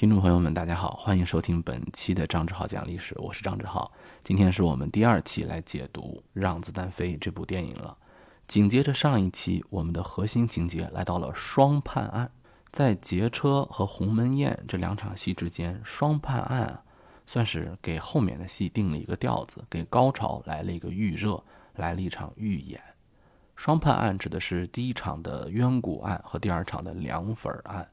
听众朋友们，大家好，欢迎收听本期的张志浩讲历史，我是张志浩。今天是我们第二期来解读《让子弹飞》这部电影了。紧接着上一期，我们的核心情节来到了双判案，在劫车和鸿门宴这两场戏之间，双判案啊，算是给后面的戏定了一个调子，给高潮来了一个预热，来了一场预演。双判案指的是第一场的冤谷案和第二场的凉粉案，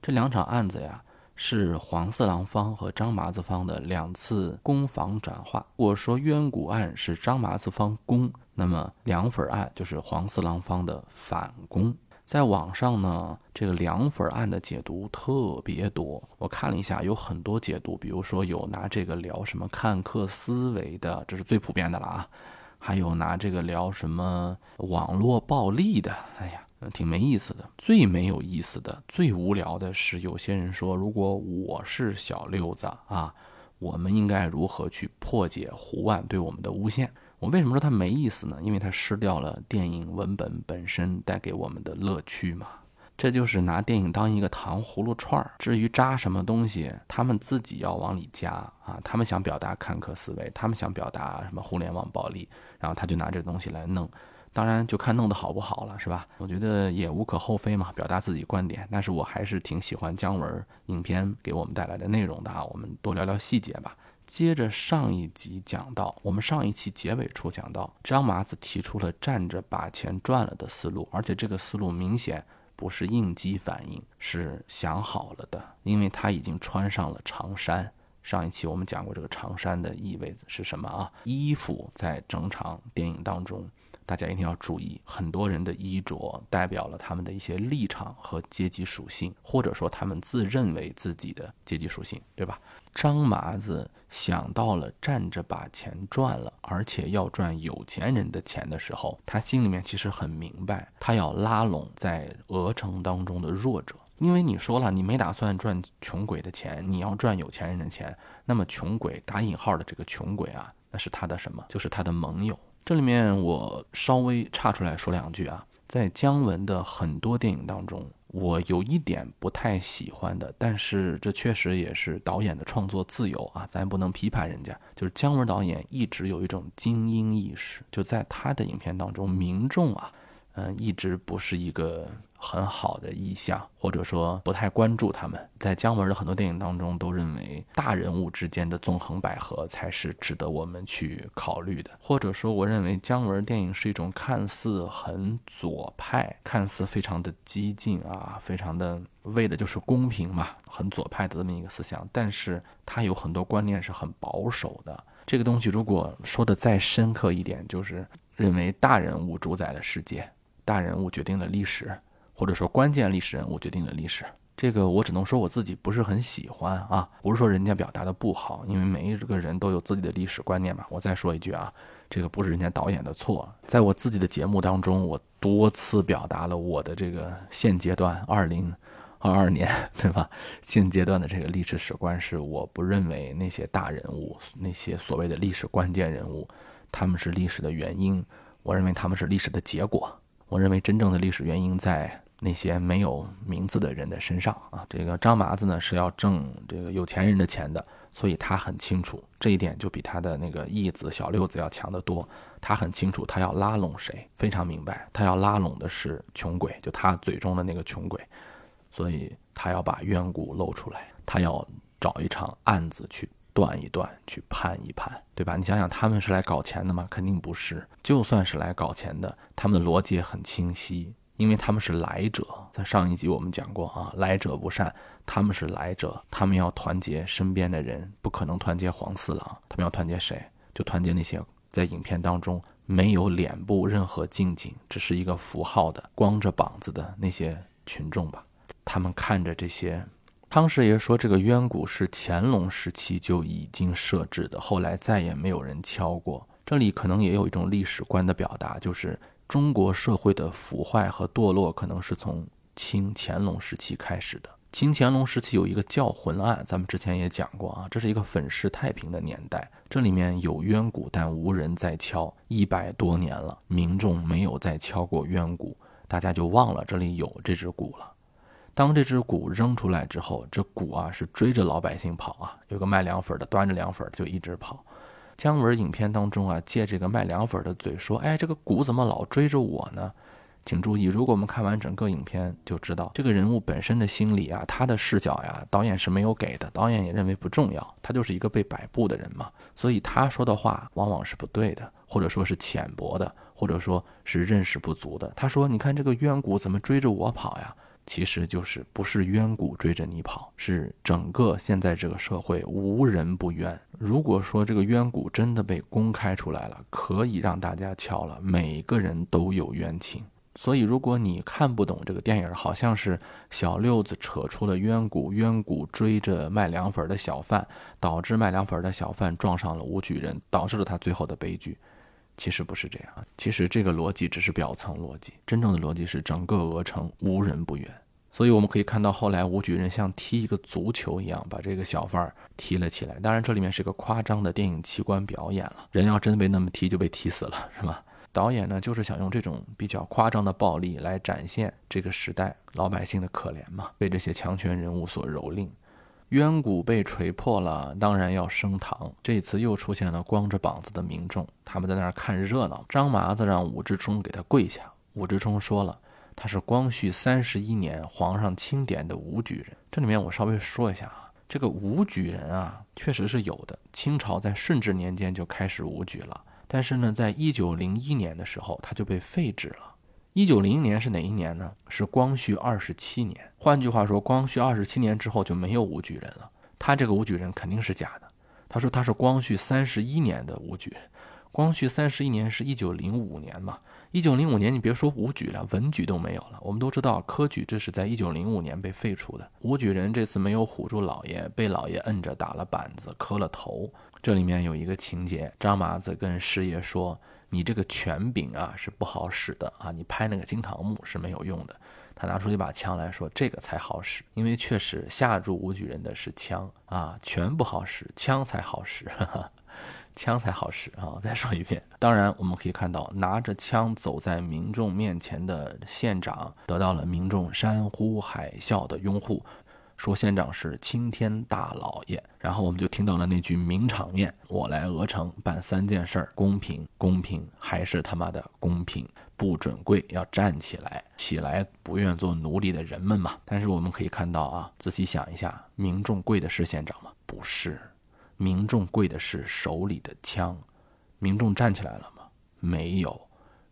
这两场案子呀。是黄四郎方和张麻子方的两次攻防转化。我说冤谷案是张麻子方攻，那么凉粉案就是黄四郎方的反攻。在网上呢，这个凉粉案的解读特别多。我看了一下，有很多解读，比如说有拿这个聊什么看客思维的，这是最普遍的了啊。还有拿这个聊什么网络暴力的，哎呀。挺没意思的，最没有意思的、最无聊的是，有些人说，如果我是小六子啊，我们应该如何去破解胡万对我们的诬陷？我为什么说它没意思呢？因为它失掉了电影文本本身带给我们的乐趣嘛。这就是拿电影当一个糖葫芦串儿，至于扎什么东西，他们自己要往里加啊。他们想表达看客思维，他们想表达什么互联网暴力，然后他就拿这东西来弄。当然就看弄得好不好了，是吧？我觉得也无可厚非嘛，表达自己观点。但是我还是挺喜欢姜文影片给我们带来的内容的啊。我们多聊聊细节吧。接着上一集讲到，我们上一期结尾处讲到，张麻子提出了站着把钱赚了的思路，而且这个思路明显不是应激反应，是想好了的，因为他已经穿上了长衫。上一期我们讲过这个长衫的意味是什么啊？衣服在整场电影当中。大家一定要注意，很多人的衣着代表了他们的一些立场和阶级属性，或者说他们自认为自己的阶级属性，对吧？张麻子想到了站着把钱赚了，而且要赚有钱人的钱的时候，他心里面其实很明白，他要拉拢在鹅城当中的弱者，因为你说了，你没打算赚穷鬼的钱，你要赚有钱人的钱，那么穷鬼打引号的这个穷鬼啊，那是他的什么？就是他的盟友。这里面我稍微岔出来说两句啊，在姜文的很多电影当中，我有一点不太喜欢的，但是这确实也是导演的创作自由啊，咱不能批判人家。就是姜文导演一直有一种精英意识，就在他的影片当中，民众啊，嗯，一直不是一个。很好的意向，或者说不太关注他们。在姜文的很多电影当中，都认为大人物之间的纵横捭阖才是值得我们去考虑的。或者说，我认为姜文电影是一种看似很左派、看似非常的激进啊，非常的为的就是公平嘛，很左派的这么一个思想。但是他有很多观念是很保守的。这个东西如果说的再深刻一点，就是认为大人物主宰了世界，大人物决定了历史。或者说关键历史人物决定了历史，这个我只能说我自己不是很喜欢啊，不是说人家表达的不好，因为每一个人都有自己的历史观念嘛。我再说一句啊，这个不是人家导演的错，在我自己的节目当中，我多次表达了我的这个现阶段二零二二年，对吧？现阶段的这个历史史观是，我不认为那些大人物，那些所谓的历史关键人物，他们是历史的原因，我认为他们是历史的结果。我认为真正的历史原因在。那些没有名字的人的身上啊，这个张麻子呢是要挣这个有钱人的钱的，所以他很清楚这一点，就比他的那个义子小六子要强得多。他很清楚他要拉拢谁，非常明白，他要拉拢的是穷鬼，就他嘴中的那个穷鬼，所以他要把冤骨露出来，他要找一场案子去断一断，去判一判，对吧？你想想，他们是来搞钱的吗？肯定不是。就算是来搞钱的，他们的逻辑很清晰。因为他们是来者，在上一集我们讲过啊，来者不善，他们是来者，他们要团结身边的人，不可能团结黄四郎，他们要团结谁？就团结那些在影片当中没有脸部任何近景，只是一个符号的光着膀子的那些群众吧。他们看着这些，汤师爷说这个冤谷是乾隆时期就已经设置的，后来再也没有人敲过。这里可能也有一种历史观的表达，就是。中国社会的腐坏和堕落，可能是从清乾隆时期开始的。清乾隆时期有一个教魂案，咱们之前也讲过啊，这是一个粉饰太平的年代，这里面有冤骨，但无人再敲，一百多年了，民众没有再敲过冤骨，大家就忘了这里有这只鼓了。当这只鼓扔出来之后，这鼓啊是追着老百姓跑啊，有个卖凉粉的端着凉粉就一直跑。姜文影片当中啊，借这个卖凉粉的嘴说：“哎，这个鼓怎么老追着我呢？”请注意，如果我们看完整个影片，就知道这个人物本身的心理啊，他的视角呀，导演是没有给的，导演也认为不重要，他就是一个被摆布的人嘛，所以他说的话往往是不对的，或者说是浅薄的，或者说是认识不足的。他说：“你看这个冤骨怎么追着我跑呀？”其实就是不是冤骨追着你跑，是整个现在这个社会无人不冤。如果说这个冤骨真的被公开出来了，可以让大家瞧了，每个人都有冤情。所以，如果你看不懂这个电影，好像是小六子扯出了冤骨，冤骨追着卖凉粉的小贩，导致卖凉粉的小贩撞上了吴举人，导致了他最后的悲剧。其实不是这样，其实这个逻辑只是表层逻辑，真正的逻辑是整个鹅城无人不冤。所以我们可以看到，后来吴举人像踢一个足球一样把这个小贩儿踢了起来。当然，这里面是个夸张的电影器官表演了，人要真被那么踢就被踢死了，是吧？导演呢，就是想用这种比较夸张的暴力来展现这个时代老百姓的可怜嘛，被这些强权人物所蹂躏。冤骨被锤破了，当然要升堂。这次又出现了光着膀子的民众，他们在那儿看热闹。张麻子让武志冲给他跪下，武志冲说了，他是光绪三十一年皇上钦点的武举人。这里面我稍微说一下啊，这个武举人啊，确实是有的。清朝在顺治年间就开始武举了。但是呢，在一九零一年的时候，他就被废止了。一九零一年是哪一年呢？是光绪二十七年。换句话说，光绪二十七年之后就没有武举人了。他这个武举人肯定是假的。他说他是光绪三十一年的武举人。光绪三十一年是一九零五年嘛？一九零五年你别说武举了，文举都没有了。我们都知道科举这是在一九零五年被废除的。武举人这次没有唬住老爷，被老爷摁着打了板子，磕了头。这里面有一个情节，张麻子跟师爷说：“你这个权柄啊是不好使的啊，你拍那个金堂木是没有用的。”他拿出一把枪来说：“这个才好使，因为确实吓住武举人的是枪啊，权不好使，枪才好使，枪才好使啊！”再说一遍，当然我们可以看到，拿着枪走在民众面前的县长得到了民众山呼海啸的拥护。说县长是青天大老爷，然后我们就听到了那句名场面：“我来鹅城办三件事儿，公平，公平，还是他妈的公平，不准跪，要站起来，起来，不愿做奴隶的人们嘛。”但是我们可以看到啊，仔细想一下，民众跪的是县长吗？不是，民众跪的是手里的枪。民众站起来了吗？没有，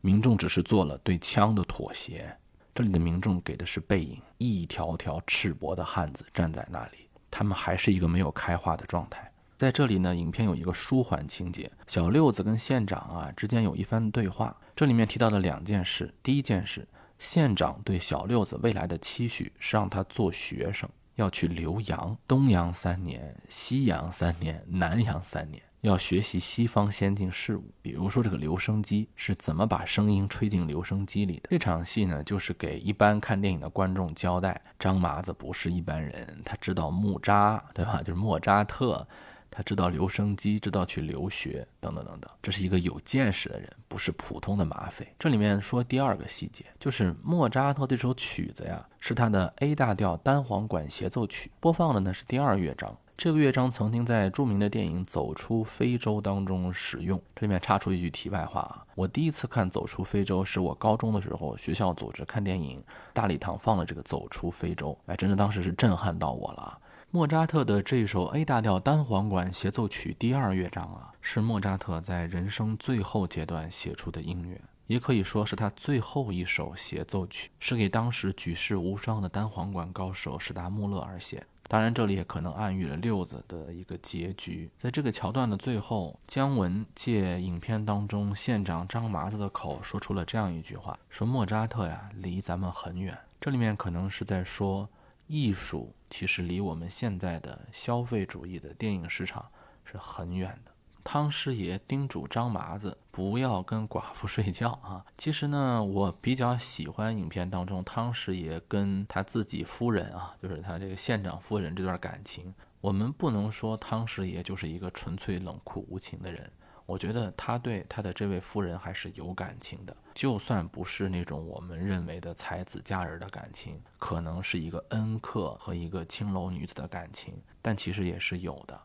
民众只是做了对枪的妥协。这里的民众给的是背影，一条条赤膊的汉子站在那里，他们还是一个没有开化的状态。在这里呢，影片有一个舒缓情节，小六子跟县长啊之间有一番对话。这里面提到的两件事，第一件事，县长对小六子未来的期许是让他做学生，要去留洋，东洋三年，西洋三年，南洋三年。要学习西方先进事物，比如说这个留声机是怎么把声音吹进留声机里的。这场戏呢，就是给一般看电影的观众交代：张麻子不是一般人，他知道木扎，对吧？就是莫扎特，他知道留声机，知道去留学，等等等等。这是一个有见识的人，不是普通的马匪。这里面说第二个细节，就是莫扎特这首曲子呀，是他的 A 大调单簧管协奏曲，播放的呢是第二乐章。这个乐章曾经在著名的电影《走出非洲》当中使用。这里面插出一句题外话啊，我第一次看《走出非洲》是我高中的时候，学校组织看电影，大礼堂放了这个《走出非洲》，哎，真的当时是震撼到我了。莫扎特的这首 A 大调单簧管协奏曲第二乐章啊，是莫扎特在人生最后阶段写出的音乐，也可以说是他最后一首协奏曲，是给当时举世无双的单簧管高手史达穆勒而写。当然，这里也可能暗喻了六子的一个结局。在这个桥段的最后，姜文借影片当中县长张麻子的口说出了这样一句话：“说莫扎特呀，离咱们很远。”这里面可能是在说，艺术其实离我们现在的消费主义的电影市场是很远的。汤师爷叮嘱张麻子不要跟寡妇睡觉啊！其实呢，我比较喜欢影片当中汤师爷跟他自己夫人啊，就是他这个县长夫人这段感情。我们不能说汤师爷就是一个纯粹冷酷无情的人，我觉得他对他的这位夫人还是有感情的，就算不是那种我们认为的才子佳人的感情，可能是一个恩客和一个青楼女子的感情，但其实也是有的。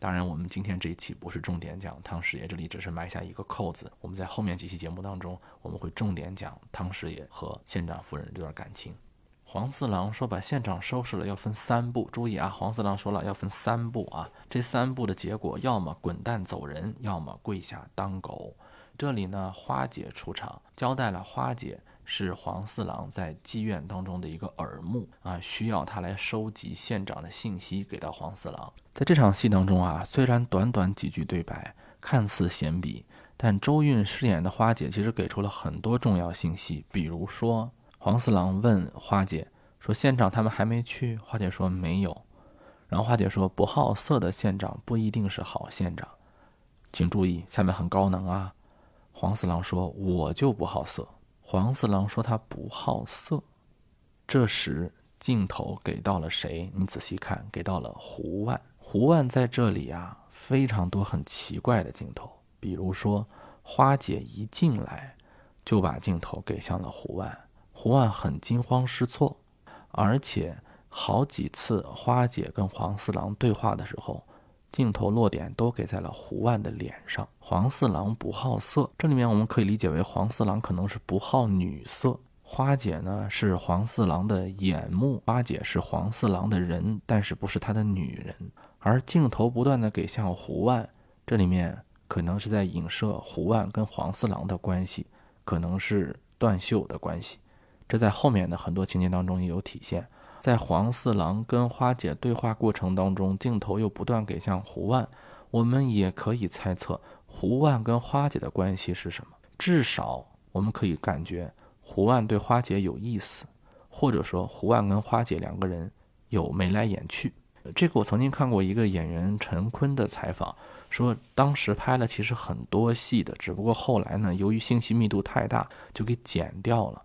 当然，我们今天这一期不是重点讲汤师爷，这里只是埋下一个扣子。我们在后面几期节目当中，我们会重点讲汤师爷和县长夫人这段感情。黄四郎说：“把县长收拾了，要分三步。注意啊，黄四郎说了要分三步啊。这三步的结果，要么滚蛋走人，要么跪下当狗。这里呢，花姐出场，交代了花姐是黄四郎在妓院当中的一个耳目啊，需要他来收集县长的信息给到黄四郎。在这场戏当中啊，虽然短短几句对白看似闲笔，但周韵饰演的花姐其实给出了很多重要信息，比如说。”黄四郎问花姐说：“县长他们还没去？”花姐说：“没有。”然后花姐说：“不好色的县长不一定是好县长，请注意，下面很高能啊。”黄四郎说：“我就不好色。”黄四郎说：“他不好色。”这时镜头给到了谁？你仔细看，给到了胡万。胡万在这里啊，非常多很奇怪的镜头，比如说花姐一进来就把镜头给向了胡万。胡万很惊慌失措，而且好几次花姐跟黄四郎对话的时候，镜头落点都给在了胡万的脸上。黄四郎不好色，这里面我们可以理解为黄四郎可能是不好女色。花姐呢是黄四郎的眼目，花姐是黄四郎的人，但是不是他的女人。而镜头不断的给向胡万，这里面可能是在影射胡万跟黄四郎的关系，可能是断袖的关系。这在后面的很多情节当中也有体现，在黄四郎跟花姐对话过程当中，镜头又不断给向胡万，我们也可以猜测胡万跟花姐的关系是什么。至少我们可以感觉胡万对花姐有意思，或者说胡万跟花姐两个人有眉来眼去。这个我曾经看过一个演员陈坤的采访，说当时拍了其实很多戏的，只不过后来呢，由于信息密度太大，就给剪掉了。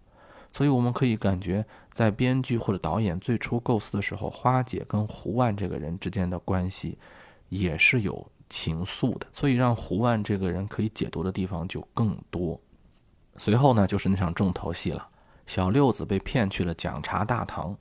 所以我们可以感觉，在编剧或者导演最初构思的时候，花姐跟胡万这个人之间的关系也是有情愫的，所以让胡万这个人可以解读的地方就更多。随后呢，就是那场重头戏了，小六子被骗去了讲茶大堂，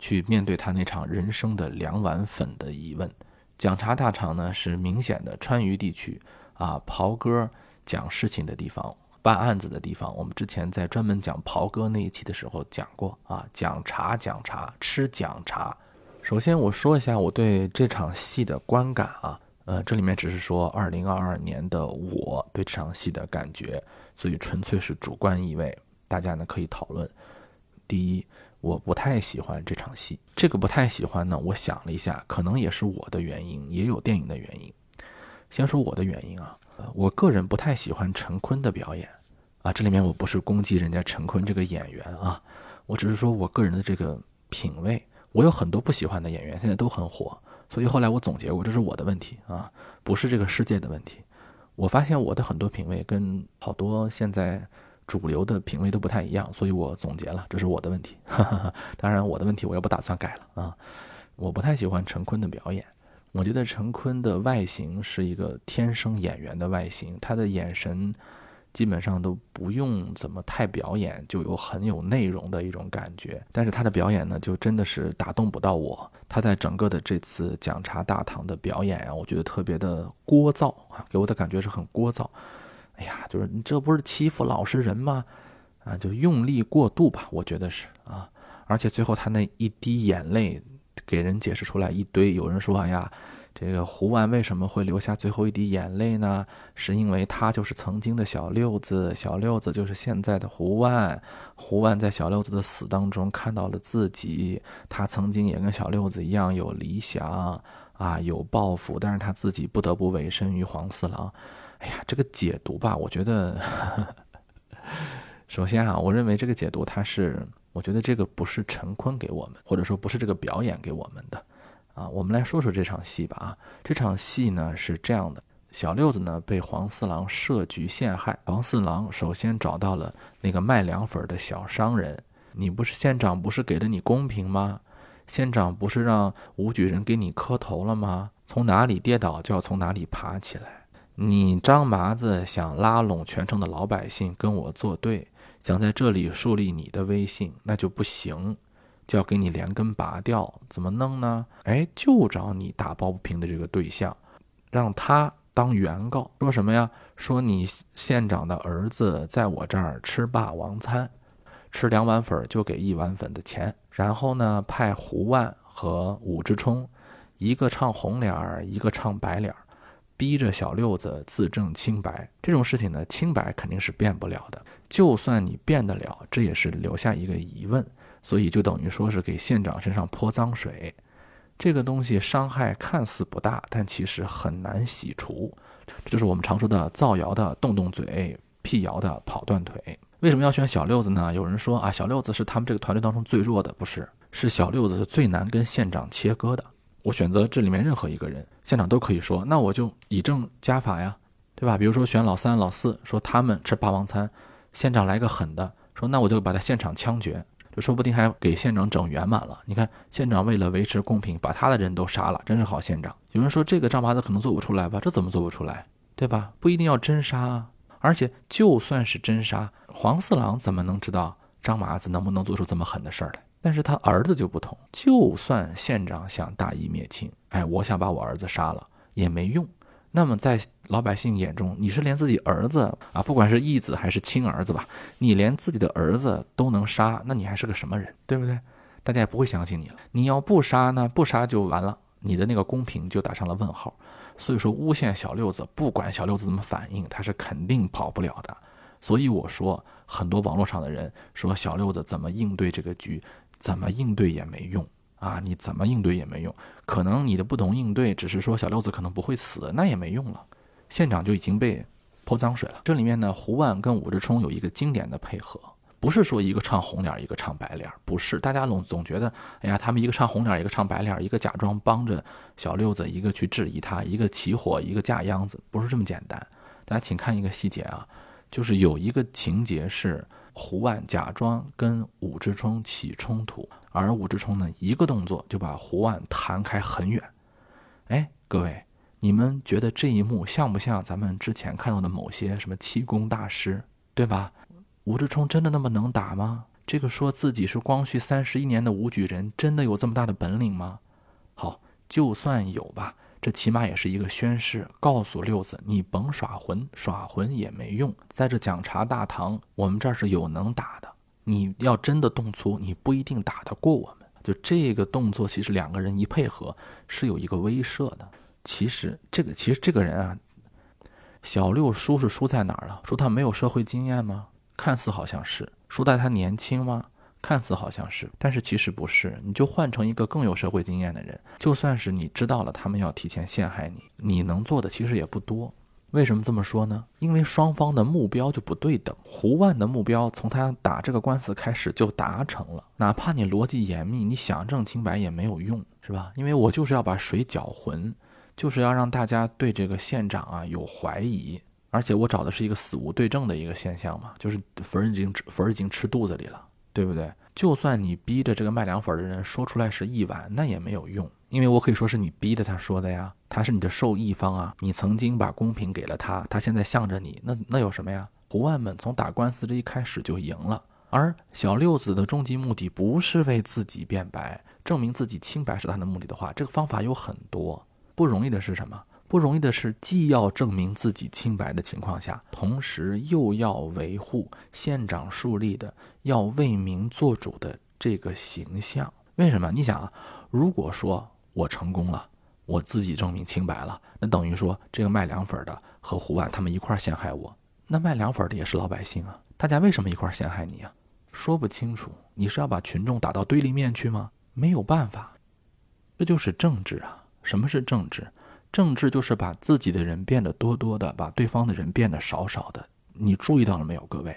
去面对他那场人生的两碗粉的疑问。讲茶大堂呢，是明显的川渝地区啊，袍哥讲事情的地方。办案子的地方，我们之前在专门讲袍哥那一期的时候讲过啊，讲茶讲茶吃讲茶。首先我说一下我对这场戏的观感啊，呃，这里面只是说二零二二年的我对这场戏的感觉，所以纯粹是主观意味，大家呢可以讨论。第一，我不太喜欢这场戏，这个不太喜欢呢，我想了一下，可能也是我的原因，也有电影的原因。先说我的原因啊。我个人不太喜欢陈坤的表演，啊，这里面我不是攻击人家陈坤这个演员啊，我只是说我个人的这个品味，我有很多不喜欢的演员，现在都很火，所以后来我总结过，这是我的问题啊，不是这个世界的问题。我发现我的很多品味跟好多现在主流的品味都不太一样，所以我总结了，这是我的问题。当然，我的问题我也不打算改了啊，我不太喜欢陈坤的表演。我觉得陈坤的外形是一个天生演员的外形，他的眼神基本上都不用怎么太表演，就有很有内容的一种感觉。但是他的表演呢，就真的是打动不到我。他在整个的这次讲茶大堂的表演啊，我觉得特别的聒噪啊，给我的感觉是很聒噪。哎呀，就是你这不是欺负老实人吗？啊，就用力过度吧，我觉得是啊。而且最后他那一滴眼泪。给人解释出来一堆，有人说：“哎呀，这个胡万为什么会留下最后一滴眼泪呢？是因为他就是曾经的小六子，小六子就是现在的胡万。胡万在小六子的死当中看到了自己，他曾经也跟小六子一样有理想啊，有抱负，但是他自己不得不委身于黄四郎。哎呀，这个解读吧，我觉得，首先啊，我认为这个解读它是。我觉得这个不是陈坤给我们，或者说不是这个表演给我们的，啊，我们来说说这场戏吧。啊，这场戏呢是这样的：小六子呢被黄四郎设局陷害，黄四郎首先找到了那个卖凉粉的小商人，你不是县长，不是给了你公平吗？县长不是让武举人给你磕头了吗？从哪里跌倒就要从哪里爬起来。你张麻子想拉拢全城的老百姓跟我作对，想在这里树立你的威信，那就不行，就要给你连根拔掉。怎么弄呢？哎，就找你打抱不平的这个对象，让他当原告，说什么呀？说你县长的儿子在我这儿吃霸王餐，吃两碗粉就给一碗粉的钱，然后呢，派胡万和武志冲，一个唱红脸儿，一个唱白脸儿。逼着小六子自证清白，这种事情呢，清白肯定是变不了的。就算你变得了，这也是留下一个疑问，所以就等于说是给县长身上泼脏水。这个东西伤害看似不大，但其实很难洗除。这就是我们常说的造谣的动动嘴，辟谣的跑断腿。为什么要选小六子呢？有人说啊，小六子是他们这个团队当中最弱的，不是？是小六子是最难跟县长切割的。我选择这里面任何一个人，县长都可以说，那我就以正加法呀，对吧？比如说选老三、老四，说他们吃霸王餐，县长来个狠的，说那我就把他现场枪决，就说不定还给县长整圆满了。你看县长为了维持公平，把他的人都杀了，真是好县长。有人说这个张麻子可能做不出来吧？这怎么做不出来？对吧？不一定要真杀啊，而且就算是真杀，黄四郎怎么能知道张麻子能不能做出这么狠的事儿来？但是他儿子就不同，就算县长想大义灭亲，哎，我想把我儿子杀了也没用。那么在老百姓眼中，你是连自己儿子啊，不管是义子还是亲儿子吧，你连自己的儿子都能杀，那你还是个什么人，对不对？大家也不会相信你了。你要不杀呢，不杀就完了，你的那个公平就打上了问号。所以说诬陷小六子，不管小六子怎么反应，他是肯定跑不了的。所以我说，很多网络上的人说小六子怎么应对这个局。怎么应对也没用啊！你怎么应对也没用，可能你的不同应对，只是说小六子可能不会死，那也没用了。县长就已经被泼脏水了。这里面呢，胡万跟武志冲有一个经典的配合，不是说一个唱红脸，一个唱白脸，不是。大家总总觉得，哎呀，他们一个唱红脸，一个唱白脸，一个假装帮着小六子，一个去质疑他，一个起火，一个架秧子，不是这么简单。大家请看一个细节啊，就是有一个情节是。胡万假装跟武志冲起冲突，而武志冲呢，一个动作就把胡万弹开很远。哎，各位，你们觉得这一幕像不像咱们之前看到的某些什么气功大师，对吧？武志冲真的那么能打吗？这个说自己是光绪三十一年的武举人，真的有这么大的本领吗？好，就算有吧。这起码也是一个宣誓，告诉六子，你甭耍混，耍混也没用。在这讲茶大堂，我们这儿是有能打的。你要真的动粗，你不一定打得过我们。就这个动作，其实两个人一配合，是有一个威慑的。其实这个，其实这个人啊，小六输是输在哪儿了？输他没有社会经验吗？看似好像是。输在他年轻吗？看似好像是，但是其实不是。你就换成一个更有社会经验的人，就算是你知道了他们要提前陷害你，你能做的其实也不多。为什么这么说呢？因为双方的目标就不对等。胡万的目标从他打这个官司开始就达成了，哪怕你逻辑严密，你想证清白也没有用，是吧？因为我就是要把水搅浑，就是要让大家对这个县长啊有怀疑，而且我找的是一个死无对证的一个现象嘛，就是粉已经粉已经吃肚子里了。对不对？就算你逼着这个卖凉粉的人说出来是一碗，那也没有用，因为我可以说是你逼着他说的呀，他是你的受益方啊，你曾经把公平给了他，他现在向着你，那那有什么呀？胡万们从打官司这一开始就赢了，而小六子的终极目的不是为自己辩白，证明自己清白是他的目的的话，这个方法有很多，不容易的是什么？不容易的是，既要证明自己清白的情况下，同时又要维护县长树立的要为民做主的这个形象。为什么？你想啊，如果说我成功了，我自己证明清白了，那等于说这个卖凉粉的和胡万他们一块陷害我，那卖凉粉的也是老百姓啊，大家为什么一块陷害你啊？说不清楚，你是要把群众打到对立面去吗？没有办法，这就是政治啊。什么是政治？政治就是把自己的人变得多多的，把对方的人变得少少的。你注意到了没有，各位？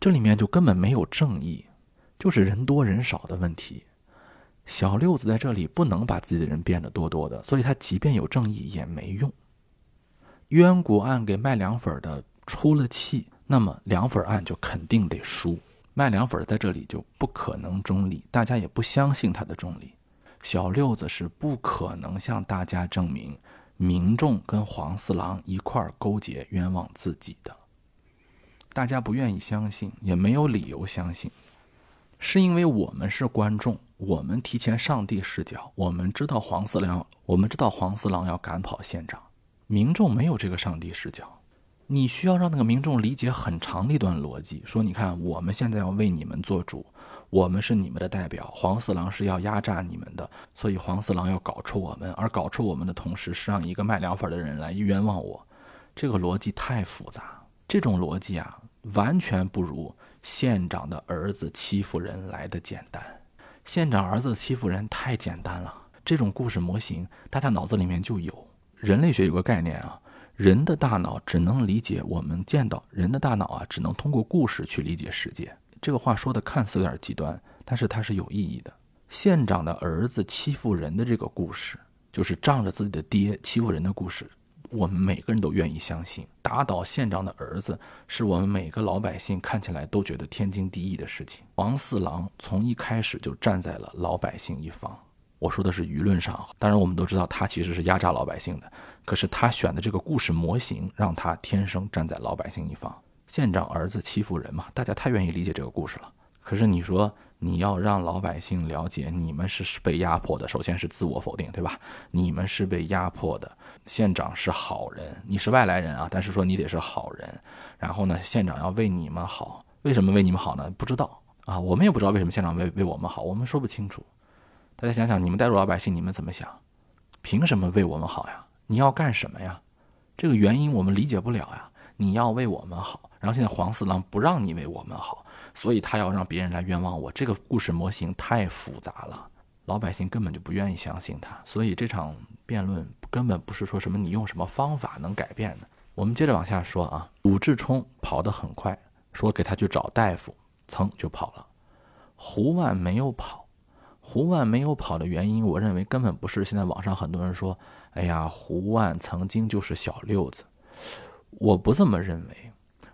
这里面就根本没有正义，就是人多人少的问题。小六子在这里不能把自己的人变得多多的，所以他即便有正义也没用。冤谷案给卖凉粉的出了气，那么凉粉案就肯定得输。卖凉粉在这里就不可能中立，大家也不相信他的中立。小六子是不可能向大家证明民众跟黄四郎一块勾结冤枉自己的。大家不愿意相信，也没有理由相信，是因为我们是观众，我们提前上帝视角，我们知道黄四郎，我们知道黄四郎要赶跑县长，民众没有这个上帝视角。你需要让那个民众理解很长的一段逻辑，说你看，我们现在要为你们做主，我们是你们的代表，黄四郎是要压榨你们的，所以黄四郎要搞出我们，而搞出我们的同时，是让一个卖凉粉的人来冤枉我，这个逻辑太复杂，这种逻辑啊。完全不如县长的儿子欺负人来的简单。县长儿子欺负人太简单了。这种故事模型，大家脑子里面就有。人类学有个概念啊，人的大脑只能理解我们见到人的大脑啊，只能通过故事去理解世界。这个话说的看似有点极端，但是它是有意义的。县长的儿子欺负人的这个故事，就是仗着自己的爹欺负人的故事。我们每个人都愿意相信，打倒县长的儿子是我们每个老百姓看起来都觉得天经地义的事情。王四郎从一开始就站在了老百姓一方。我说的是舆论上，当然我们都知道他其实是压榨老百姓的。可是他选的这个故事模型，让他天生站在老百姓一方。县长儿子欺负人嘛，大家太愿意理解这个故事了。可是你说。你要让老百姓了解，你们是被压迫的。首先是自我否定，对吧？你们是被压迫的。县长是好人，你是外来人啊，但是说你得是好人。然后呢，县长要为你们好，为什么为你们好呢？不知道啊，我们也不知道为什么县长为为我们好，我们说不清楚。大家想想，你们带入老百姓，你们怎么想？凭什么为我们好呀？你要干什么呀？这个原因我们理解不了呀。你要为我们好，然后现在黄四郎不让你为我们好。所以他要让别人来冤枉我，这个故事模型太复杂了，老百姓根本就不愿意相信他。所以这场辩论根本不是说什么你用什么方法能改变的。我们接着往下说啊，武志冲跑得很快，说给他去找大夫，噌就跑了。胡万没有跑，胡万没有跑的原因，我认为根本不是现在网上很多人说，哎呀，胡万曾经就是小六子，我不这么认为，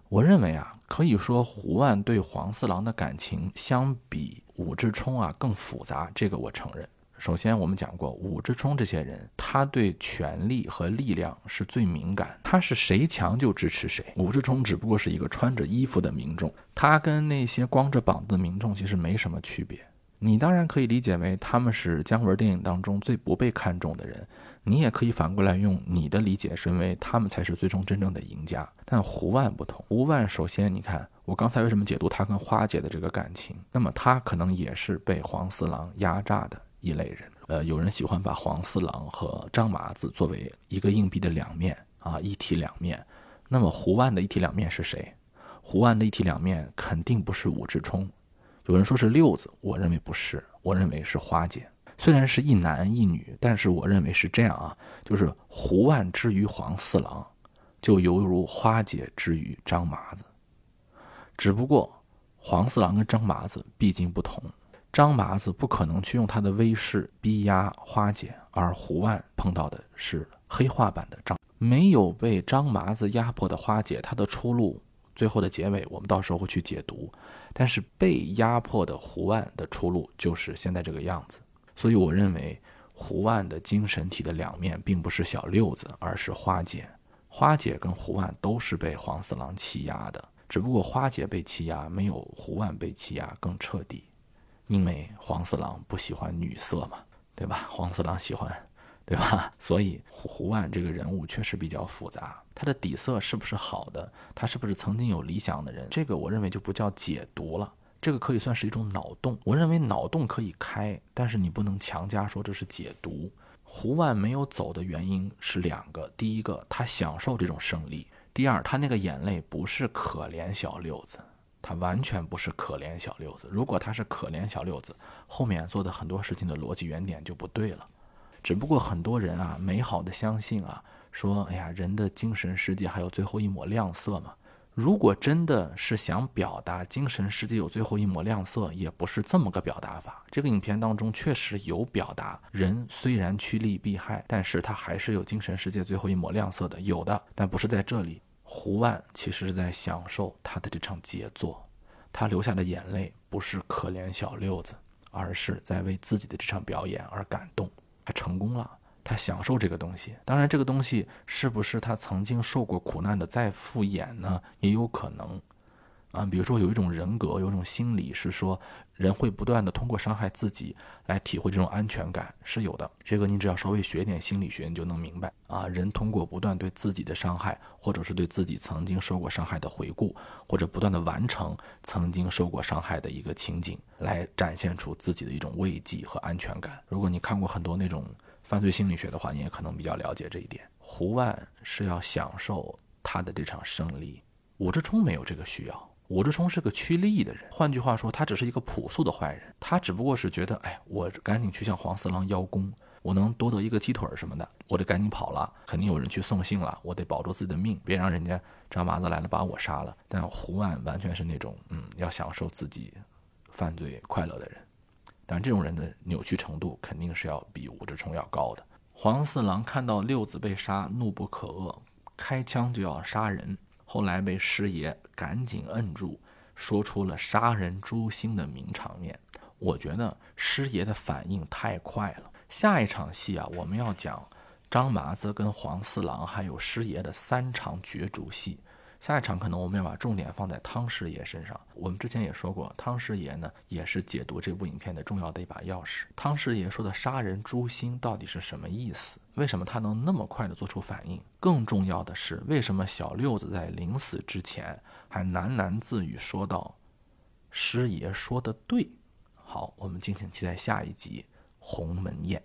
我认为啊。可以说，胡万对黄四郎的感情相比武志冲啊更复杂，这个我承认。首先，我们讲过，武志冲这些人，他对权力和力量是最敏感，他是谁强就支持谁。武志冲只不过是一个穿着衣服的民众，他跟那些光着膀子的民众其实没什么区别。你当然可以理解为他们是姜文电影当中最不被看重的人，你也可以反过来用你的理解认为他们才是最终真正的赢家。但胡万不同，胡万首先你看我刚才为什么解读他跟花姐的这个感情，那么他可能也是被黄四郎压榨的一类人。呃，有人喜欢把黄四郎和张麻子作为一个硬币的两面啊，一体两面。那么胡万的一体两面是谁？胡万的一体两面肯定不是武志冲。有人说是六子，我认为不是，我认为是花姐。虽然是一男一女，但是我认为是这样啊，就是胡万之于黄四郎，就犹如花姐之于张麻子。只不过黄四郎跟张麻子毕竟不同，张麻子不可能去用他的威势逼压花姐，而胡万碰到的是黑化版的张，没有被张麻子压迫的花姐，她的出路。最后的结尾，我们到时候会去解读。但是被压迫的胡万的出路就是现在这个样子。所以我认为胡万的精神体的两面，并不是小六子，而是花姐。花姐跟胡万都是被黄四郎欺压的，只不过花姐被欺压没有胡万被欺压更彻底，因为黄四郎不喜欢女色嘛，对吧？黄四郎喜欢。对吧？所以胡胡万这个人物确实比较复杂，他的底色是不是好的？他是不是曾经有理想的人？这个我认为就不叫解读了，这个可以算是一种脑洞。我认为脑洞可以开，但是你不能强加说这是解读。胡万没有走的原因是两个：第一个，他享受这种胜利；第二，他那个眼泪不是可怜小六子，他完全不是可怜小六子。如果他是可怜小六子，后面做的很多事情的逻辑原点就不对了。只不过很多人啊，美好的相信啊，说哎呀，人的精神世界还有最后一抹亮色嘛。如果真的是想表达精神世界有最后一抹亮色，也不是这么个表达法。这个影片当中确实有表达，人虽然趋利避害，但是他还是有精神世界最后一抹亮色的，有的，但不是在这里。胡万其实是在享受他的这场杰作，他流下的眼泪不是可怜小六子，而是在为自己的这场表演而感动。他成功了，他享受这个东西。当然，这个东西是不是他曾经受过苦难的再复演呢？也有可能。啊，比如说有一种人格，有一种心理是说，人会不断的通过伤害自己来体会这种安全感，是有的。这个你只要稍微学点心理学，你就能明白啊。人通过不断对自己的伤害，或者是对自己曾经受过伤害的回顾，或者不断的完成曾经受过伤害的一个情景，来展现出自己的一种慰藉和安全感。如果你看过很多那种犯罪心理学的话，你也可能比较了解这一点。胡万是要享受他的这场胜利，武志冲没有这个需要。武志冲是个趋利的人，换句话说，他只是一个朴素的坏人。他只不过是觉得，哎，我赶紧去向黄四郎邀功，我能多得一个鸡腿什么的，我得赶紧跑了，肯定有人去送信了，我得保住自己的命，别让人家张麻子来了把我杀了。但胡万完全是那种，嗯，要享受自己犯罪快乐的人。但这种人的扭曲程度肯定是要比武志冲要高的。黄四郎看到六子被杀，怒不可遏，开枪就要杀人。后来被师爷赶紧摁住，说出了杀人诛心的名场面。我觉得师爷的反应太快了。下一场戏啊，我们要讲张麻子跟黄四郎还有师爷的三场角逐戏。下一场可能我们要把重点放在汤师爷身上。我们之前也说过，汤师爷呢也是解读这部影片的重要的一把钥匙。汤师爷说的“杀人诛心”到底是什么意思？为什么他能那么快的做出反应？更重要的是，为什么小六子在临死之前还喃喃自语说道：“师爷说的对。”好，我们敬请期待下一集《鸿门宴》。